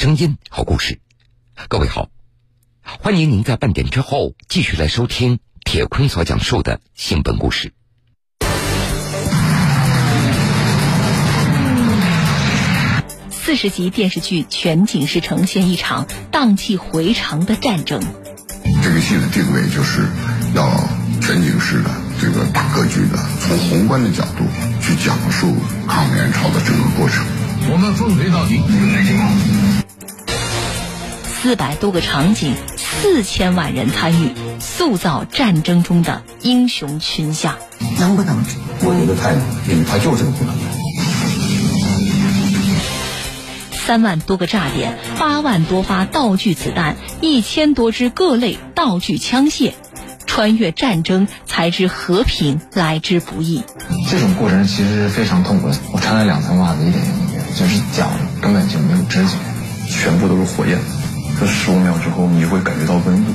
声音，好故事。各位好，欢迎您在半点之后继续来收听铁坤所讲述的新闻故事。四十集电视剧全景式呈现一场荡气回肠的战争。这个戏的定位就是要全景式的、这个大格局的，从宏观的角度去讲述抗美援朝的整个过程。我们奉陪到底。四百多个场景，四千万人参与，塑造战争中的英雄群像。能不能？我觉得太能，因为他就是个不能。三万多个炸点，八万多发道具子弹，一千多支各类道具枪械，穿越战争才知和平来之不易。这种过程其实是非常痛苦的。我穿了两层袜子，一点也没有，就是脚根本就没有知觉，全部都是火焰。这十五秒之后，你会感觉到温度。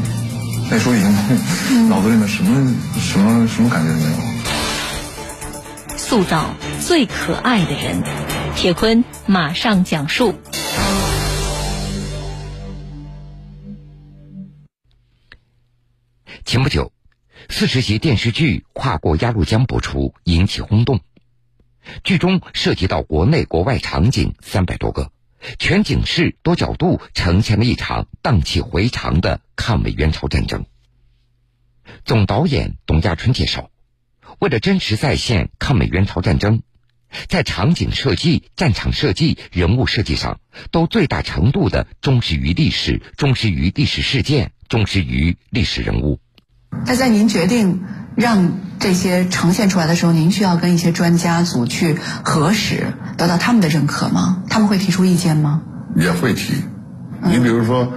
那时候已经脑子里面什么什么什么感觉都没有。塑造最可爱的人，铁坤马上讲述。前不久，四十集电视剧《跨过鸭绿江》播出，引起轰动。剧中涉及到国内国外场景三百多个，全景式多角度呈现了一场荡气回肠的抗美援朝战争。总导演董亚春介绍，为了真实再现抗美援朝战争，在场景设计、战场设计、人物设计上，都最大程度的忠实于历史，忠实于历史事件，忠实于历史人物。那在您决定让这些呈现出来的时候，您需要跟一些专家组去核实，得到他们的认可吗？他们会提出意见吗？也会提。你比如说，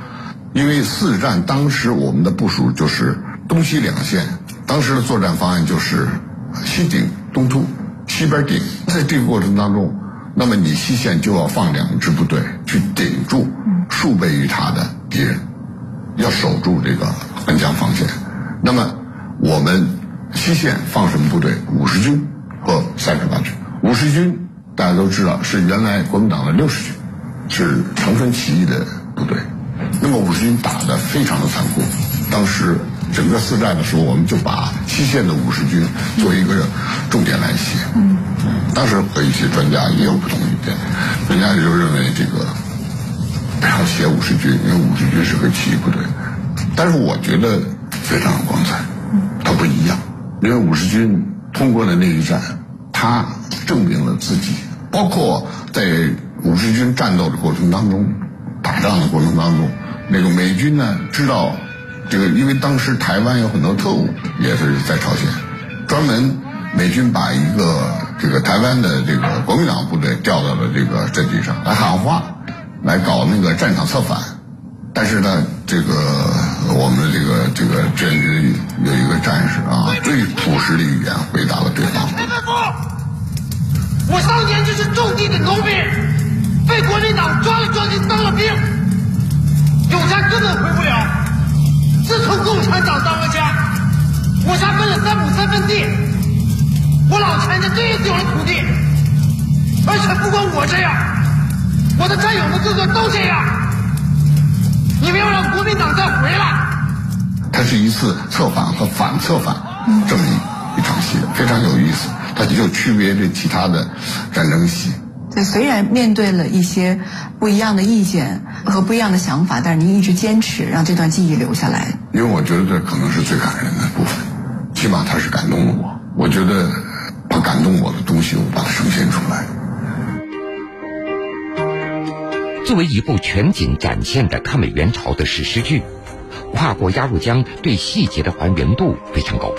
因为四战当时我们的部署就是东西两线，当时的作战方案就是西顶东突，西边顶。在这个过程当中，那么你西线就要放两支部队去顶住数倍于他的敌人，要守住这个本江防线。那么我们西线放什么部队？五十军和三十八军。五十军大家都知道是原来国民党的六十军，是长春起义的部队。那么五十军打得非常的残酷。当时整个四战的时候，我们就把西线的五十军做一个重点来写。嗯。当时和一些专家也有不同意见，人家就认为这个不要写五十军，因为五十军是个起义部队。但是我觉得。非常光彩，它不一样，因为五十军通过了那一战，他证明了自己，包括在五十军战斗的过程当中，打仗的过程当中，那个美军呢知道这个，因为当时台湾有很多特务也是在朝鲜，专门美军把一个这个台湾的这个国民党部队调到了这个阵地上来喊话，来搞那个战场策反，但是呢，这个。我们这个这个军人有一个战士啊，最朴实的语言回答了对方。李本福，我当年就是种地的农民，被国民党抓了抓去当了兵，有家根本回不了。自从共产党当了家，我家分了三亩三分地，我老全家这次有了土地，而且不光我这样，我的战友们个个都这样。你们要让国民党再回来？它是一次策反和反策反这么一一场戏，非常有意思。它就区别于其他的战争戏。对，虽然面对了一些不一样的意见和不一样的想法，但是您一直坚持让这段记忆留下来。因为我觉得这可能是最感人的部分，起码它是感动了我。我觉得它感动我的东西，我把它呈现出来。作为一部全景展现的抗美援朝的史诗剧，《跨过鸭绿江》对细节的还原度非常高，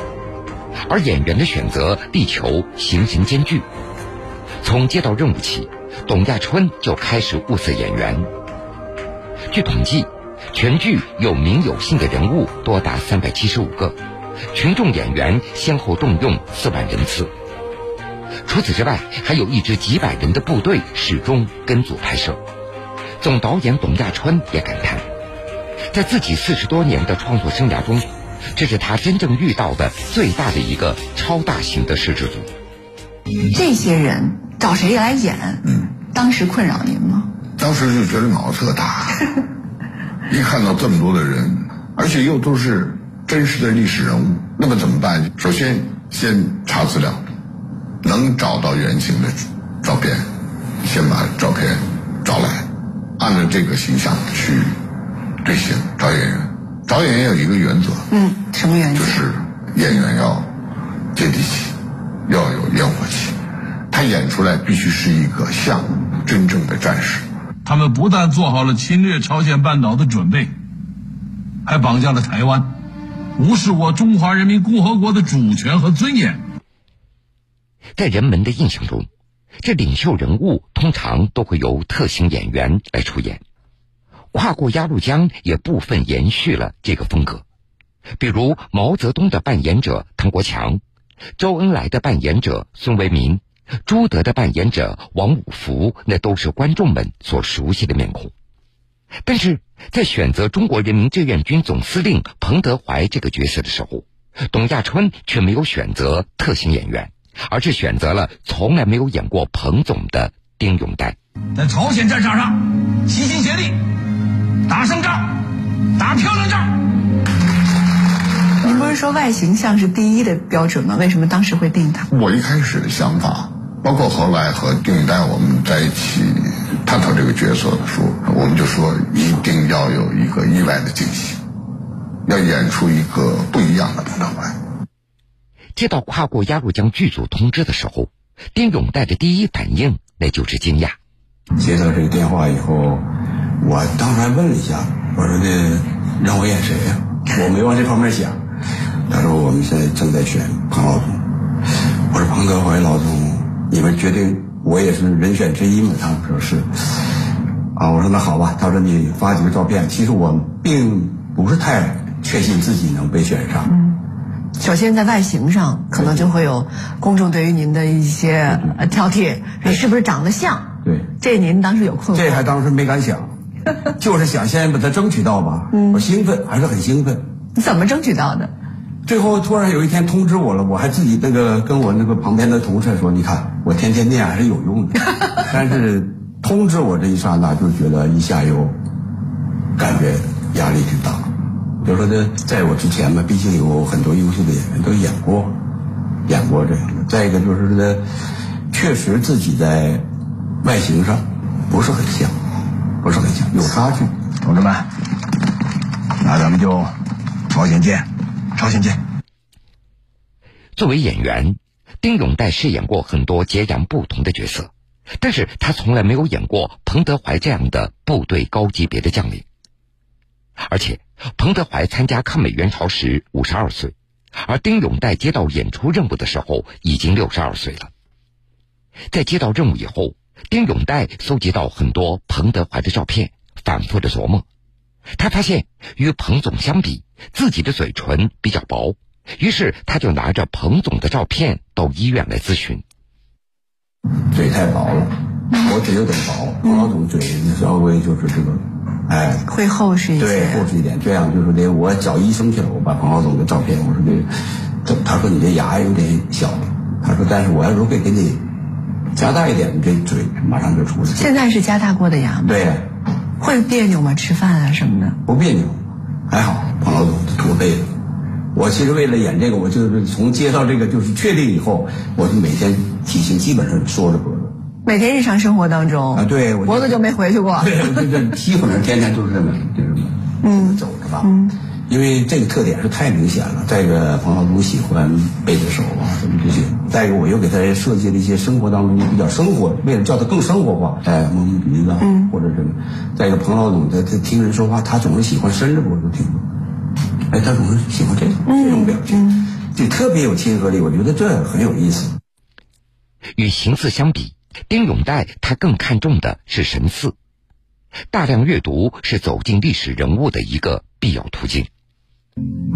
而演员的选择力求形形兼具。从接到任务起，董亚春就开始物色演员。据统计，全剧有名有姓的人物多达三百七十五个，群众演员先后动用四万人次。除此之外，还有一支几百人的部队始终跟组拍摄。总导演董亚春也感叹，在自己四十多年的创作生涯中，这是他真正遇到的最大的一个超大型的摄制组。这些人找谁来演？嗯，当时困扰您吗？当时就觉得脑子特大，一看到这么多的人，而且又都是真实的历史人物，那么怎么办？首先先查资料，能找到原型的照片，先把照片找来，按照这个形象去对型找演员。找演员有一个原则，嗯，什么原则？就是演员要接地气，要有烟火气，他演出来必须是一个像真正的战士。他们不但做好了侵略朝鲜半岛的准备，还绑架了台湾，无视我中华人民共和国的主权和尊严。在人们的印象中，这领袖人物通常都会由特型演员来出演。跨过鸭绿江也部分延续了这个风格，比如毛泽东的扮演者唐国强，周恩来的扮演者孙维民，朱德的扮演者王五福，那都是观众们所熟悉的面孔。但是在选择中国人民志愿军总司令彭德怀这个角色的时候，董亚春却没有选择特型演员，而是选择了从来没有演过彭总的丁永岱。在朝鲜战场上齐心协力。打胜仗，打漂亮仗。您不是说外形像是第一的标准吗？为什么当时会定他？我一开始的想法，包括后来和丁永岱我们在一起探讨这个角色的时候，我们就说一定要有一个意外的惊喜，要演出一个不一样的彭德怀。接到跨过鸭绿江剧组通知的时候，丁勇带着第一反应那就是惊讶。接到这个电话以后。我当时还问了一下，我说的让我演谁呀？我没往这方面想。他说我们现在正在选彭老总。我说彭德怀老总，你们决定我也是人选之一吗？他们说是。啊，我说那好吧。他说你发几个照片。其实我并不是太确信自己能被选上。首先在外形上，可能就会有公众对于您的一些挑剔，你是不是长得像？对。这您当时有困惑？这还当时没敢想。就是想先把它争取到吧，嗯我兴奋，还是很兴奋。你怎么争取到的？最后突然有一天通知我了，我还自己那个跟我那个旁边的同事说：“你看，我天天念还是有用的。”但是通知我这一刹那，就觉得一下又感觉压力挺大。就说这在我之前嘛，毕竟有很多优秀的演员都演过，演过这样的。再一个就是这确实自己在外形上不是很像。不是很像，有差距。同志们，那咱们就朝鲜见，朝鲜见。作为演员，丁永岱饰演过很多截然不同的角色，但是他从来没有演过彭德怀这样的部队高级别的将领。而且，彭德怀参加抗美援朝时五十二岁，而丁永岱接到演出任务的时候已经六十二岁了。在接到任务以后。丁永岱搜集到很多彭德怀的照片，反复的琢磨。他发现与彭总相比，自己的嘴唇比较薄，于是他就拿着彭总的照片到医院来咨询。嘴太薄了，我嘴有点薄，彭老总嘴稍微就是这个，哎，会厚实一些，对，厚实一点。这样就是得我找医生去了，我把彭老总的照片，我说这，他说你这牙有点小，他说但是我要如果给你。加大一点，你这嘴马上就出来。现在是加大过的牙吗？对。会别扭吗？吃饭啊什么的？不别扭，还好。彭老总驼背的。我其实为了演这个，我就是从接到这个就是确定以后，我就每天体型基本上缩着脖子。每天日常生活当中啊，对，我脖子就没回去过。对，这这基本上天天就是这么就这么嗯走着吧。嗯。因为这个特点是太明显了。再一个，彭老总喜欢背着手啊，什么这些。再一个，我又给他设计了一些生活当中比较生活，为了叫他更生活化，哎，摸摸鼻子，嗯，或者什么。再一个，彭老总他他听人说话，他总是喜欢伸着脖子听，哎，他总是喜欢这种这种表情，就特别有亲和力。我觉得这很有意思。与形似相比，丁永岱他更看重的是神似。大量阅读是走进历史人物的一个必要途径。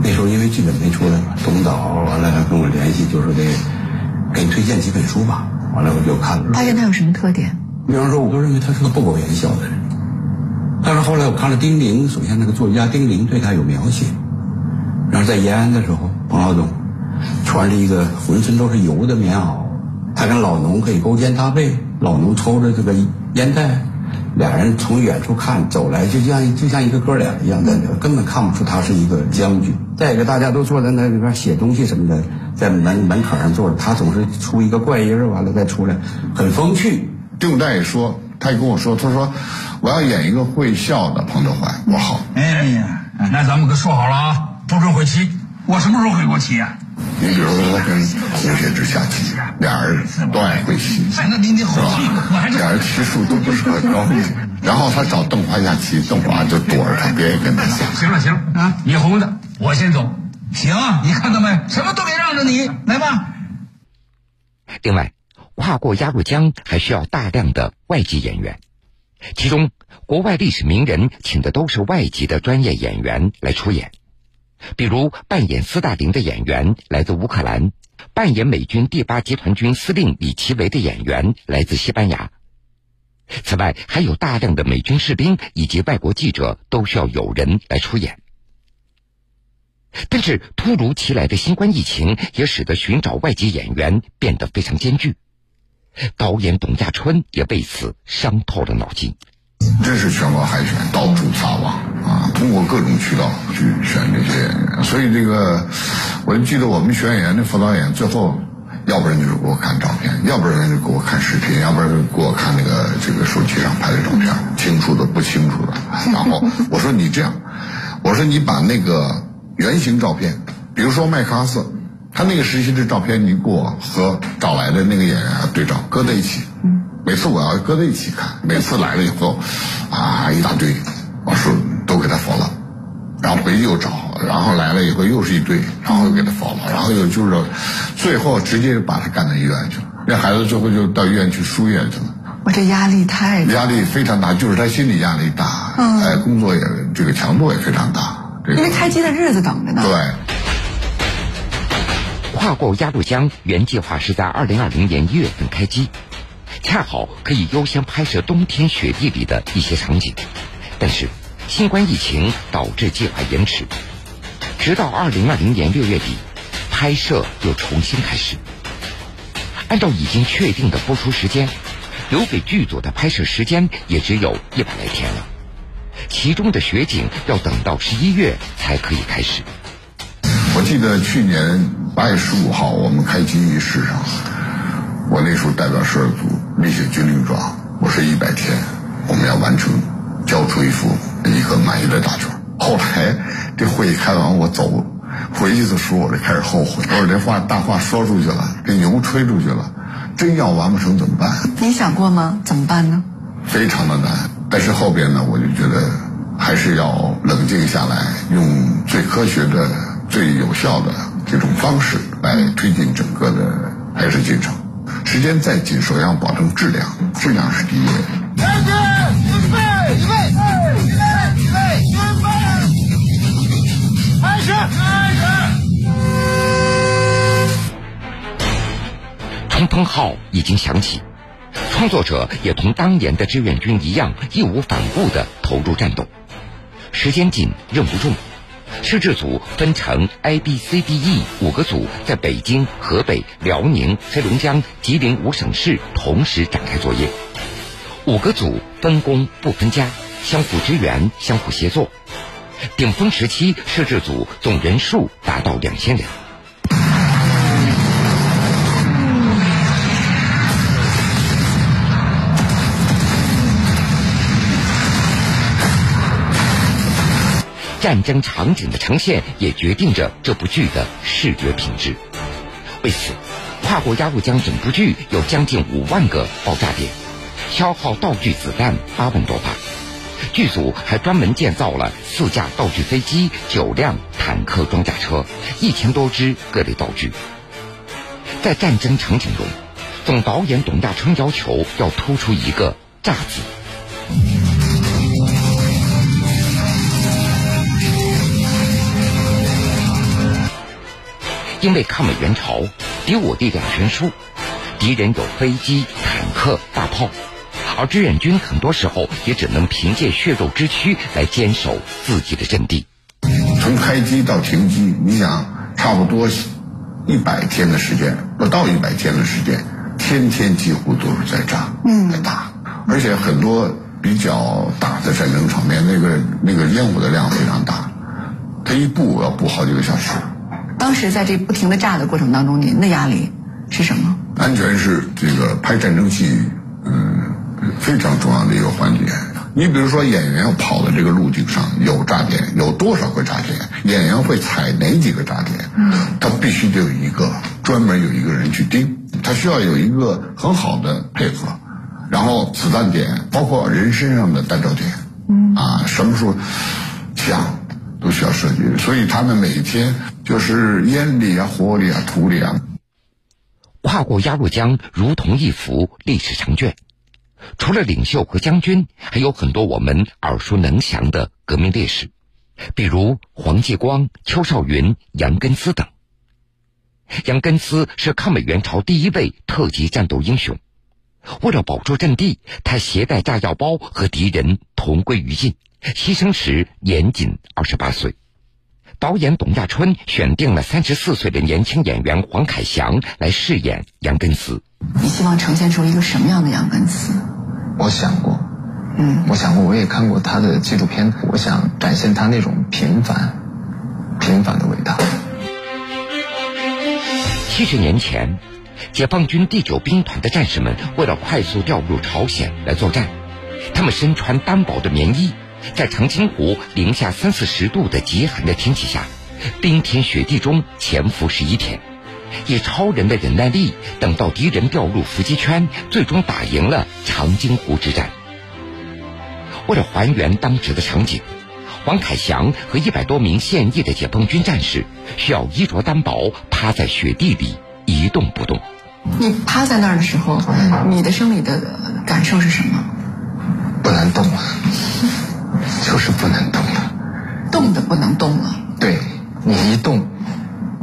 那时候因为剧本没出来嘛，董导完了还跟我联系，就说得给你推荐几本书吧。完了我就看了，发现他有什么特点？比方说，我都认为他是个不苟言笑的人。但是后来我看了丁玲，首先那个作家丁玲对他有描写。然后在延安的时候，彭老总穿着一个浑身都是油的棉袄，他跟老农可以勾肩搭背，老农抽着这个烟袋，俩人从远处看走来，就像就像一个哥俩一样，在那根本看不出他是一个将军。再一个，大家都坐在那里边写东西什么的，在门门槛上坐着，他总是出一个怪音儿，完了再出来，很风趣。丁武代也说，他也跟我说，他说我要演一个会笑的彭德怀。我好，哎呀，那咱们可说好了啊，不准回棋。我什么时候回过棋啊？你比如说他跟胡雪之下棋，俩人都爱会棋，是那您得好吧？俩人棋术都不是很高。然后他找邓华下棋，邓华就躲着他，别跟他下。行了行了啊，你红的，我先走。行，你看到没？什么都别让着你，来吧。另外，跨过鸭绿江还需要大量的外籍演员，其中国外历史名人请的都是外籍的专业演员来出演。比如扮演斯大林的演员来自乌克兰，扮演美军第八集团军司令李奇维的演员来自西班牙。此外，还有大量的美军士兵以及外国记者都需要有人来出演。但是，突如其来的新冠疫情也使得寻找外籍演员变得非常艰巨。导演董亚春也为此伤透了脑筋。真是全国海选，到处撒网啊！通过各种渠道去选这些演员，所以这个，我就记得我们选演员的副导演，最后，要不然就是给我看照片，要不然就给我看视频，要不然就给我看那个这个手机上拍的照片，清楚的不清楚的。然后我说你这样，我说你把那个原型照片，比如说麦克阿瑟，他那个时期的照片，你给我和找来的那个演员对照，搁在一起。每次我要搁在一起看，每次来了以后，啊一大堆，我说都给他否了，然后回去又找，然后来了以后又是一堆，然后又给他否了，然后又就是，最后直接把他干到医院去了。那孩子最后就到医院去输液去了。我这压力太大压力非常大，就是他心理压力大，哎，工作也这个强度也非常大。因为开机的日子等着呢。对。跨过鸭绿江原计划是在二零二零年一月份开机。恰好可以优先拍摄冬天雪地里的一些场景，但是新冠疫情导致计划延迟，直到二零二零年六月底，拍摄又重新开始。按照已经确定的播出时间，留给剧组的拍摄时间也只有一百来天了，其中的雪景要等到十一月才可以开始。我记得去年八月十五号我们开机仪式上，我那时候代表十二组。立下军令状，我说一百天，我们要完成，交出一幅一个满意的大卷。后来这会议开完，我走回去的时候，我就开始后悔，我说这话大话说出去了，这牛吹出去了，真要完不成怎么办？你想过吗？怎么办呢？非常的难，但是后边呢，我就觉得还是要冷静下来，用最科学的、最有效的这种方式来推进整个的拍摄进程。时间再紧，首先要保证质量，质量是第一位。开始，预备，预备，预备，预备，准备，开始，开始。冲锋号已经响起，创作者也同当年的志愿军一样，义无反顾地投入战斗。时间紧，任务重。摄制组分成 A、B、C、D、E 五个组，在北京、河北、辽宁、黑龙江、吉林五省市同时展开作业。五个组分工不分家，相互支援，相互协作。顶峰时期，摄制组总人数达到两千人。战争场景的呈现也决定着这部剧的视觉品质。为此，跨过鸭绿江整部剧有将近五万个爆炸点，消耗道具子弹八万多发。剧组还专门建造了四架道具飞机、九辆坦克装甲车、一千多支各类道具。在战争场景中，总导演董亚春要求要突出一个“炸”字。因为抗美援朝，敌我力量悬殊，敌人有飞机、坦克、大炮，而志愿军很多时候也只能凭借血肉之躯来坚守自己的阵地。从开机到停机，你想，差不多一百天的时间，不到一百天的时间，天天几乎都是在炸，嗯，在打，而且很多比较大的战争场面，那个那个烟雾的量非常大，他一布要布好几个小时。当时在这不停的炸的过程当中，您的压力是什么？安全是这个拍战争戏，嗯，非常重要的一个环节。你比如说，演员要跑的这个路径上有炸点，有多少个炸点？演员会踩哪几个炸点？嗯，他必须得有一个专门有一个人去盯，他需要有一个很好的配合，然后子弹点，包括人身上的弹着点，嗯，啊，什么时候响都需要设计，所以他们每天就是烟里啊、火里啊、土里啊。跨过鸭绿江如同一幅历史长卷。除了领袖和将军，还有很多我们耳熟能详的革命烈士，比如黄继光、邱少云、杨根思等。杨根思是抗美援朝第一位特级战斗英雄，为了保住阵地，他携带炸药包和敌人同归于尽，牺牲时年仅二十八岁。导演董亚春选定了三十四岁的年轻演员黄凯翔来饰演杨根思。你希望呈现出一个什么样的杨根思？我想过，嗯，我想过，我也看过他的纪录片。我想展现他那种平凡、平凡的伟大。七十年前，解放军第九兵团的战士们为了快速调入朝鲜来作战，他们身穿单薄的棉衣，在长津湖零下三四十度的极寒的天气下，冰天雪地中潜伏十一天。以超人的忍耐力，等到敌人掉入伏击圈，最终打赢了长津湖之战。为了还原当时的场景，黄凯翔和一百多名现役的解放军战士需要衣着单薄，趴在雪地里一动不动。你趴在那儿的时候，你的生理的感受是什么？不能动了，就是不能动了，冻得不能动了。对，你一动。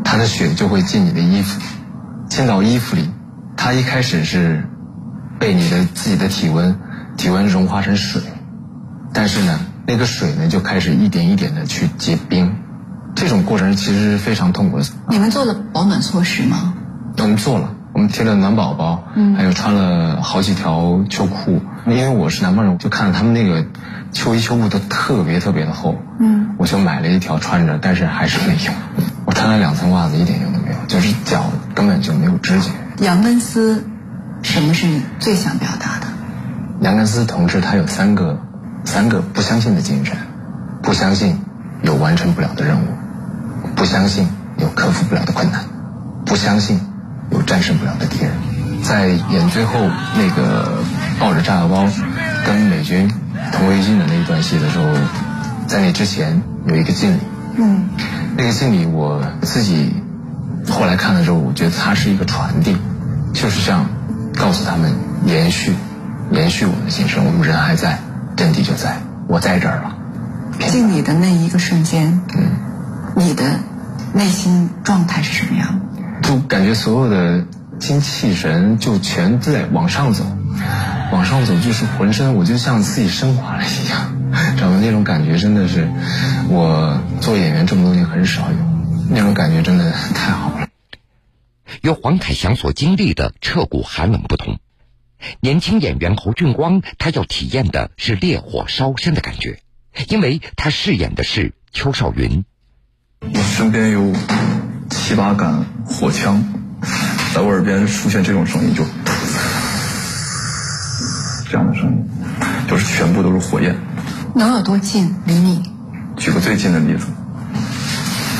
它的血就会进你的衣服，进到衣服里。它一开始是被你的自己的体温体温融化成水，但是呢，那个水呢就开始一点一点的去结冰。这种过程其实是非常痛苦的。你们做了保暖措施吗？我们做了，我们贴了暖宝宝，嗯，还有穿了好几条秋裤。因为我是南方人，就看到他们那个秋衣秋裤都特别特别的厚，嗯，我就买了一条穿着，但是还是没用。我穿了两层袜子，一点用都没有，就是脚根本就没有知觉。杨根思，什么是你最想表达的？杨根思同志他有三个，三个不相信的精神：不相信有完成不了的任务，不相信有克服不了的困难，不相信有战胜不了的敌人。在演最后那个抱着炸药包跟美军同归于尽的那一段戏的时候，在那之前有一个敬礼。嗯。那个敬礼，我自己后来看的时候，我觉得它是一个传递，就是这样告诉他们延续，延续我们的精神。我们人还在，阵地就在，我在这儿了。敬礼的那一个瞬间，嗯，你的内心状态是什么样？就感觉所有的精气神就全在往上走，往上走就是浑身，我就像自己升华了一样。找到那种感觉真的是，我做演员这么多年很少有，那种感觉真的太好了。与黄凯翔所经历的彻骨寒冷不同，年轻演员侯俊光他要体验的是烈火烧身的感觉，因为他饰演的是邱少云。我身边有七八杆火枪，在我耳边出现这种声音，就这样的声音，就是全部都是火焰。能有多近？离你？举个最近的例子，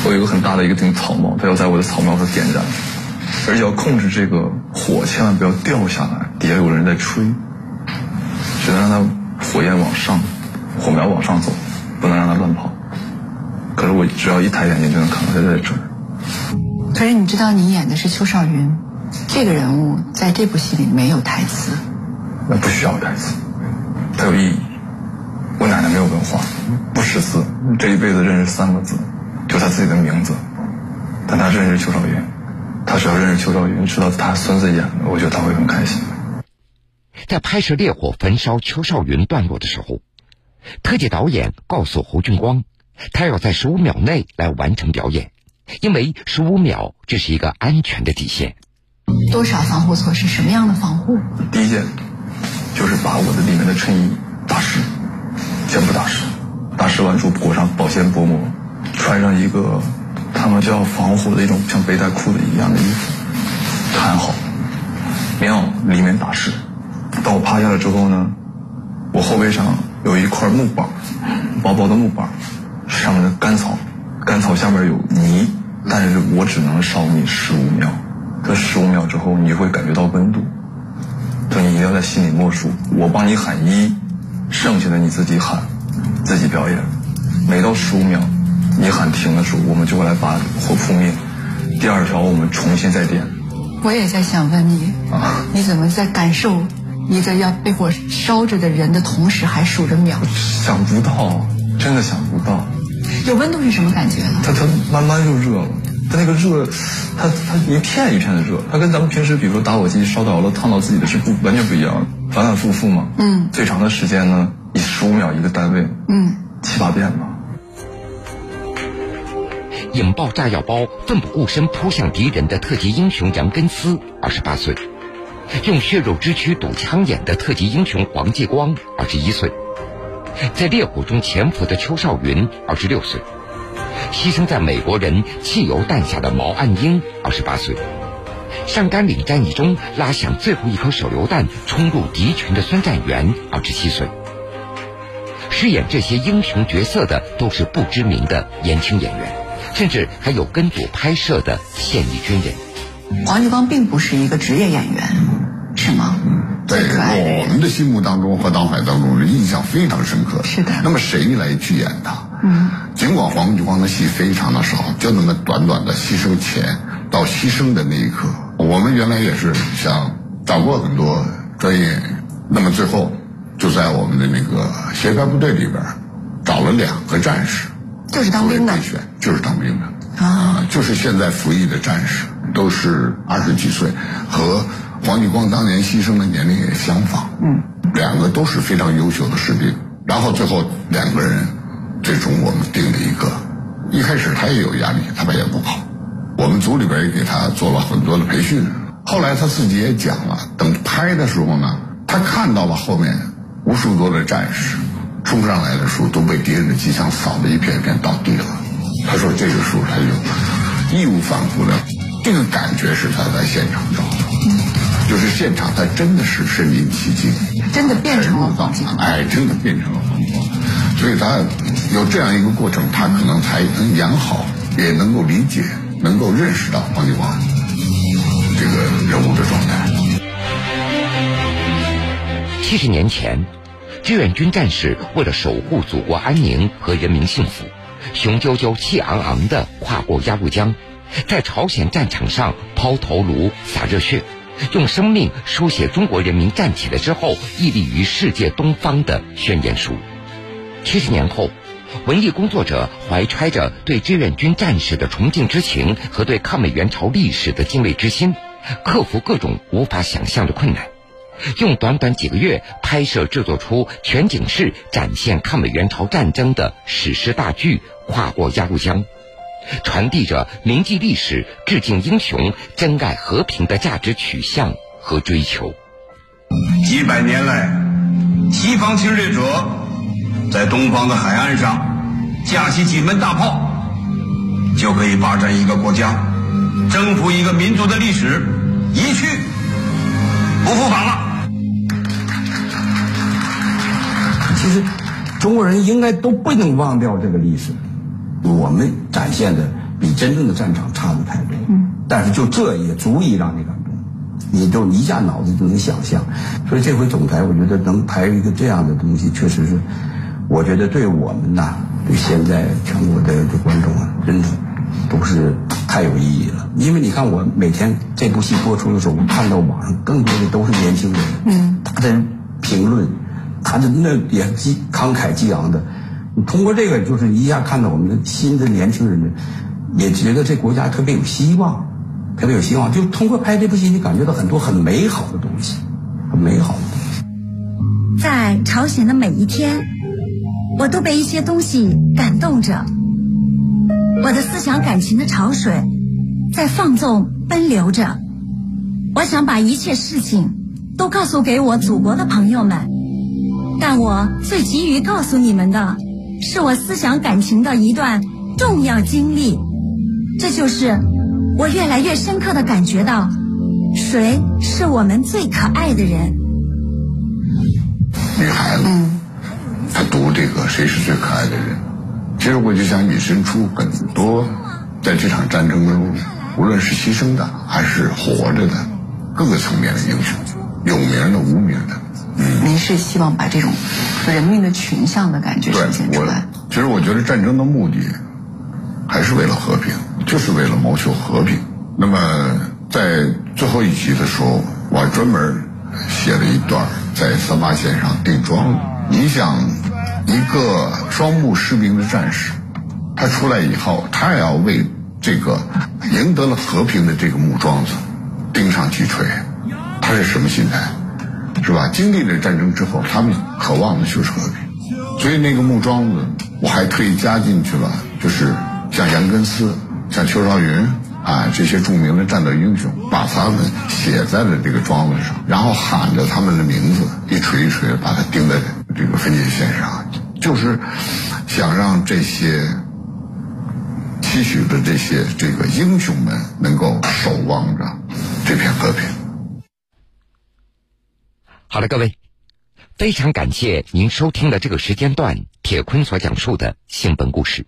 我有一个很大的一个顶草帽，它要在我的草帽上点燃，而且要控制这个火千万不要掉下来，底下有人在吹，只能让它火焰往上，火苗往上走，不能让它乱跑。可是我只要一抬眼睛就能看到它在这儿。可是你知道，你演的是邱少云，这个人物在这部戏里没有台词。那不需要台词，它有意义。我奶奶没有文化，不识字，这一辈子认识三个字，就她自己的名字。但她认识邱少云，她只要认识邱少云，知道他孙子演的，我觉得他会很开心。在拍摄烈火焚烧邱少云段落的时候，特技导演告诉侯俊光，他要在十五秒内来完成表演，因为十五秒这是一个安全的底线。多少防护措施？什么样的防护？第一件就是把我的里面的衬衣打湿。全部打湿，打湿完之后裹上保鲜薄膜，穿上一个他们叫防护的一种像背带裤的一样的衣服，穿好，棉袄里面打湿。当我趴下了之后呢，我后背上有一块木板，薄薄的木板，上面的干草，干草下面有泥，但是我只能烧你十五秒，这十五秒之后你会感觉到温度，所以你一定要在心里默数，我帮你喊一，剩下的你自己喊，自己表演，每到十五秒，你喊停的时候，我们就会来把火扑灭，第二条我们重新再点。我也在想问你，啊，你怎么在感受你在要被火烧着的人的同时还数着秒？想不到，真的想不到。有温度是什么感觉呢？它它慢慢就热了，它那个热，它它一片一片的热，它跟咱们平时比如说打火机烧着了烫到自己的是不完全不一样，反反复复嘛。嗯最长的时间呢，以十五秒一个单位，嗯，七八遍吧。引爆炸药包、奋不顾身扑向敌人的特级英雄杨根思，二十八岁；用血肉之躯堵枪眼的特级英雄黄继光，二十一岁；在烈火中潜伏的邱少云，二十六岁；牺牲在美国人汽油弹下的毛岸英，二十八岁；上甘岭战役中拉响最后一颗手榴弹冲入敌群的孙占元，二十七岁。饰演这些英雄角色的都是不知名的年轻演员。甚至还有跟组拍摄的现役军人。黄继光并不是一个职业演员，是吗？在我们的心目当中和脑海当中是印象非常深刻。是的那么谁来去演他？嗯，尽管黄继光的戏非常的少，就那么短短的牺牲前到牺牲的那一刻，我们原来也是想找过很多专业演员，那么最后就在我们的那个协调部队里边找了两个战士。就是当兵的选就是当兵的啊，就是现在服役的战士，都是二十几岁，和黄继光当年牺牲的年龄也相仿。嗯，两个都是非常优秀的士兵。然后最后两个人，最终我们定了一个。一开始他也有压力，他怕演不跑。我们组里边也给他做了很多的培训。后来他自己也讲了，等拍的时候呢，他看到了后面无数多的战士。冲上来的时候都被敌人的机枪扫得一片一片倒地了。他说这个时候他就义无反顾的，这个感觉是他在现场找的，就是现场他真的是身临其境，真的变成了黄继光，哎，真的变成了黄继光，所以他有这样一个过程，他可能才能养好，也能够理解，能够认识到黄继光这个人物的状态。七十年前。志愿军战士为了守护祖国安宁和人民幸福，雄赳赳气昂昂地跨过鸭绿江，在朝鲜战场上抛头颅、洒热血，用生命书写中国人民站起来之后屹立于世界东方的宣言书。七十年后，文艺工作者怀揣着对志愿军战士的崇敬之情和对抗美援朝历史的敬畏之心，克服各种无法想象的困难。用短短几个月拍摄制作出全景式展现抗美援朝战争的史诗大剧《跨过鸭绿江》，传递着铭记历史、致敬英雄、珍爱和平的价值取向和追求。几百年来，西方侵略者在东方的海岸上架起几门大炮，就可以霸占一个国家、征服一个民族的历史，一去不复返了。其实，中国人应该都不能忘掉这个历史。我们展现的比真正的战场差的太多，嗯，但是就这也足以让你感动，你就一下脑子就能想象。所以这回总台，我觉得能拍一个这样的东西，确实是，我觉得对我们呐，对现在全国的这观众啊，真的都是太有意义了。因为你看，我每天这部戏播出的时候，我看到网上更多的都是年轻人，嗯，他的评论。他的那也激慷慨激昂的，通过这个就是一下看到我们的新的年轻人，也觉得这国家特别有希望，特别有希望。就通过拍这部戏，你感觉到很多很美好的东西，很美好的东西。在朝鲜的每一天，我都被一些东西感动着，我的思想感情的潮水在放纵奔流着。我想把一切事情都告诉给我祖国的朋友们。但我最急于告诉你们的，是我思想感情的一段重要经历。这就是我越来越深刻的感觉到，谁是我们最可爱的人。女孩子，她读这个“谁是最可爱的人”，其实我就想引申出很多，在这场战争中，无论是牺牲的还是活着的，各个层面的英雄，有名的、无名的。嗯，您是希望把这种人民的群像的感觉呈现出来？其实我觉得战争的目的还是为了和平，就是为了谋求和平。那么在最后一集的时候，我还专门写了一段。在三八线上定桩，你想，一个双目失明的战士，他出来以后，他也要为这个赢得了和平的这个木桩子钉上几锤，他是什么心态？是吧？经历了战争之后，他们渴望的就是和平，所以那个木桩子，我还特意加进去了，就是像杨根思，像邱少云。啊，这些著名的战斗英雄，把他们写在了这个桩子上，然后喊着他们的名字，一锤一锤把它钉在这个分界线上，就是想让这些期许的这些这个英雄们能够守望着这片和平。好了，各位，非常感谢您收听了这个时间段铁坤所讲述的性本故事。